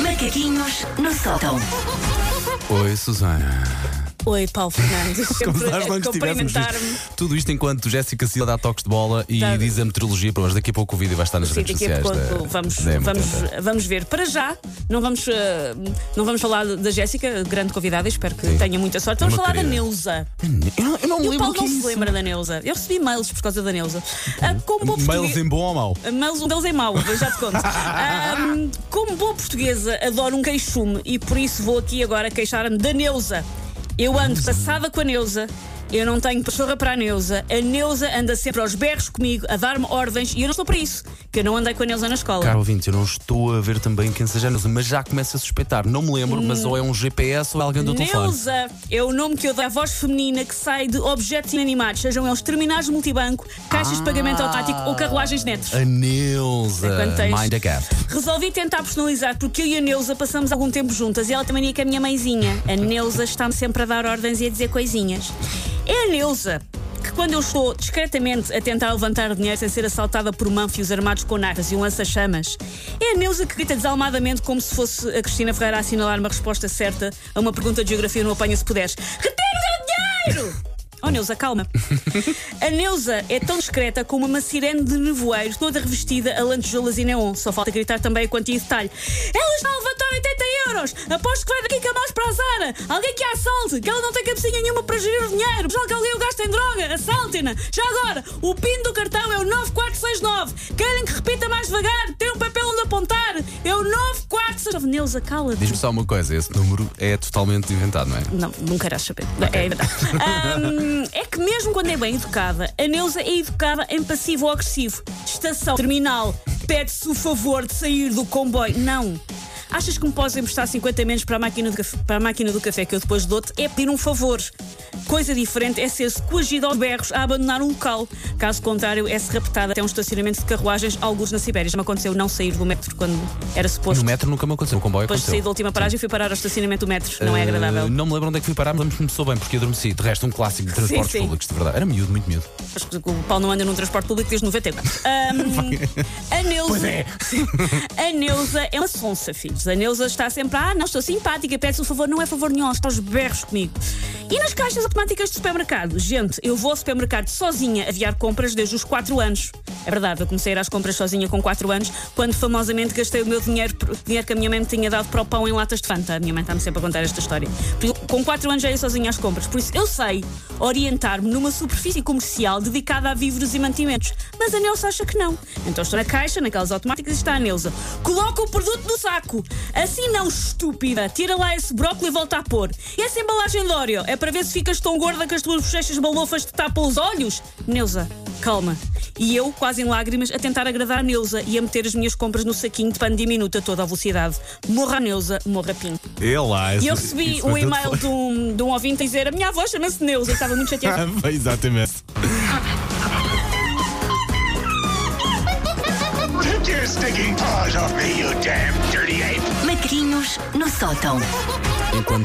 Macaquinhos no sótão. Oi, Susana. Oi, Paulo Fernandes. Como Sempre nós a não estivéssemos. Tudo isto enquanto Jéssica Silva dá toques de bola e Tá. diz a meteorologia para nós. Daqui a pouco o vídeo vai estar nas Sim, redes daqui a sociais. pouco da- vamos, da vamos, M80. vamos ver. Para já, não vamos, eh, não vamos falar da Jéssica, grande convidada, espero que Sim. tenha muita sorte. Vamos falar da querida. Neuza. Eu não, eu não me E o lembro Paulo o que não se lembra da Neuza. Eu recebi mails por causa da Neuza. Ah, como boa Mails portuguesa. em bom ou mau? Mails, um deles é mau, já te conto. Ahm, como boa portuguesa, adoro um queixume e por isso vou aqui agora queixar-me da Neuza. Eu ando passada com a Neuza. Eu não tenho pachorra para a Neuza. A Neuza anda sempre aos berros comigo, a dar-me ordens e eu não estou para isso, que eu não andei com a Neuza na escola. Caro ouvinte, eu não estou a ver também quem seja a Neuza, mas já começo a suspeitar. Não me lembro, mas ou é um GPS ou é alguém do telefone. Neuza é o nome que eu dou à voz feminina que sai de objetos inanimados, sejam eles terminais de multibanco, caixas de pagamento automático ou carruagens netos. A Neuza. É quando tens- Mind a gap. Resolvi tentar personalizar porque eu e a Neuza passamos algum tempo juntas e ela também ia com a minha mãezinha. A Neuza está-me sempre a dar ordens e a dizer coisinhas. É a Neuza que quando eu estou discretamente a tentar levantar dinheiro sem ser assaltada por manfios armados com narras e um lança-chamas, é a Neuza que grita desalmadamente como se fosse a Cristina Ferreira a assinalar uma resposta certa a uma pergunta de geografia no Apanha Se Puderes. Retire o dinheiro! Oh, Neuza, calma. A Neuza é tão discreta como uma sirene de nevoeiro, toda revestida a lantejoulas e neon. Só falta gritar também a quantia e detalhe. Ela está a levantar 80 euros! Aposto que vai daqui com a mouse para a Zara! Alguém que a assalte! Que ela não tem cabecinha nenhuma para gerir o dinheiro! Que alguém o gasta em droga! Assaltem-na! Já agora, o PIN do cartão é o 9469! Querem que repita mais devagar? Tem um papel onde apontar! É o 9469! Neuza, cala-te! Diz-me só uma coisa: esse número é totalmente inventado, não é? Não, não queiras saber. É verdade. Ahm, é que mesmo quando é bem educada, a Neuza é educada em passivo ou agressivo. Estação terminal, pede-se o favor de sair do comboio. Não. Achas que me podes emprestar 50 menos para a máquina do café, para a máquina do café que eu depois dou-te? É pedir um favor. Coisa diferente é ser-se coagido aos berros a abandonar um local. Caso contrário, é-se raptada até um estacionamento de carruagens, alguns na Sibéria. Já me aconteceu não sair do metro quando era suposto. No metro nunca me aconteceu, no comboio Depois de aconteceu. sair da última paragem, fui parar ao estacionamento do metro. Não é Uh, agradável. Não me lembro onde é que fui parar, mas começou bem, porque adormeci. De resto, um clássico de transportes sim. públicos, de verdade. Era miúdo, muito miúdo. Acho que o Paulo não anda num transporte público desde 94. Ahm, a Neuza. é. A Neuza é uma sonsa, filhos. A Neuza está sempre, ah, não estou simpática, peço o favor, não é favor nenhum, está aos berros comigo. E nas caixas automáticas do supermercado? Gente, eu vou ao supermercado sozinha aviar compras desde os 4 anos. É verdade, eu comecei a ir às compras sozinha com 4 anos, quando famosamente gastei o meu dinheiro, dinheiro que a minha mãe me tinha dado para o pão em latas de Fanta. A minha mãe está-me sempre a contar esta história. Com 4 anos já ia sozinha às compras, por isso eu sei orientar-me numa superfície comercial dedicada a víveres e mantimentos. Mas a Neuza acha que não. Então estou na caixa, naquelas automáticas, e está a Neuza. Coloca o produto no saco. Assim não, estúpida. Tira lá esse brócolis e volta a pôr. E essa embalagem de Oreo é para ver se ficas tão gorda que as tuas bochechas balofas te tapam os olhos? Neuza, calma. E eu, quase em lágrimas, a tentar agradar a Neuza e a meter as minhas compras no saquinho de pano diminuto a toda a velocidade. Morra a Neuza, morra Pim. É lá. E eu recebi um e-mail de um, de um ouvinte a dizer: A minha avó chama-se Neuza. Eu estava muito chateada. Exatamente. Macaquinhos no sótão.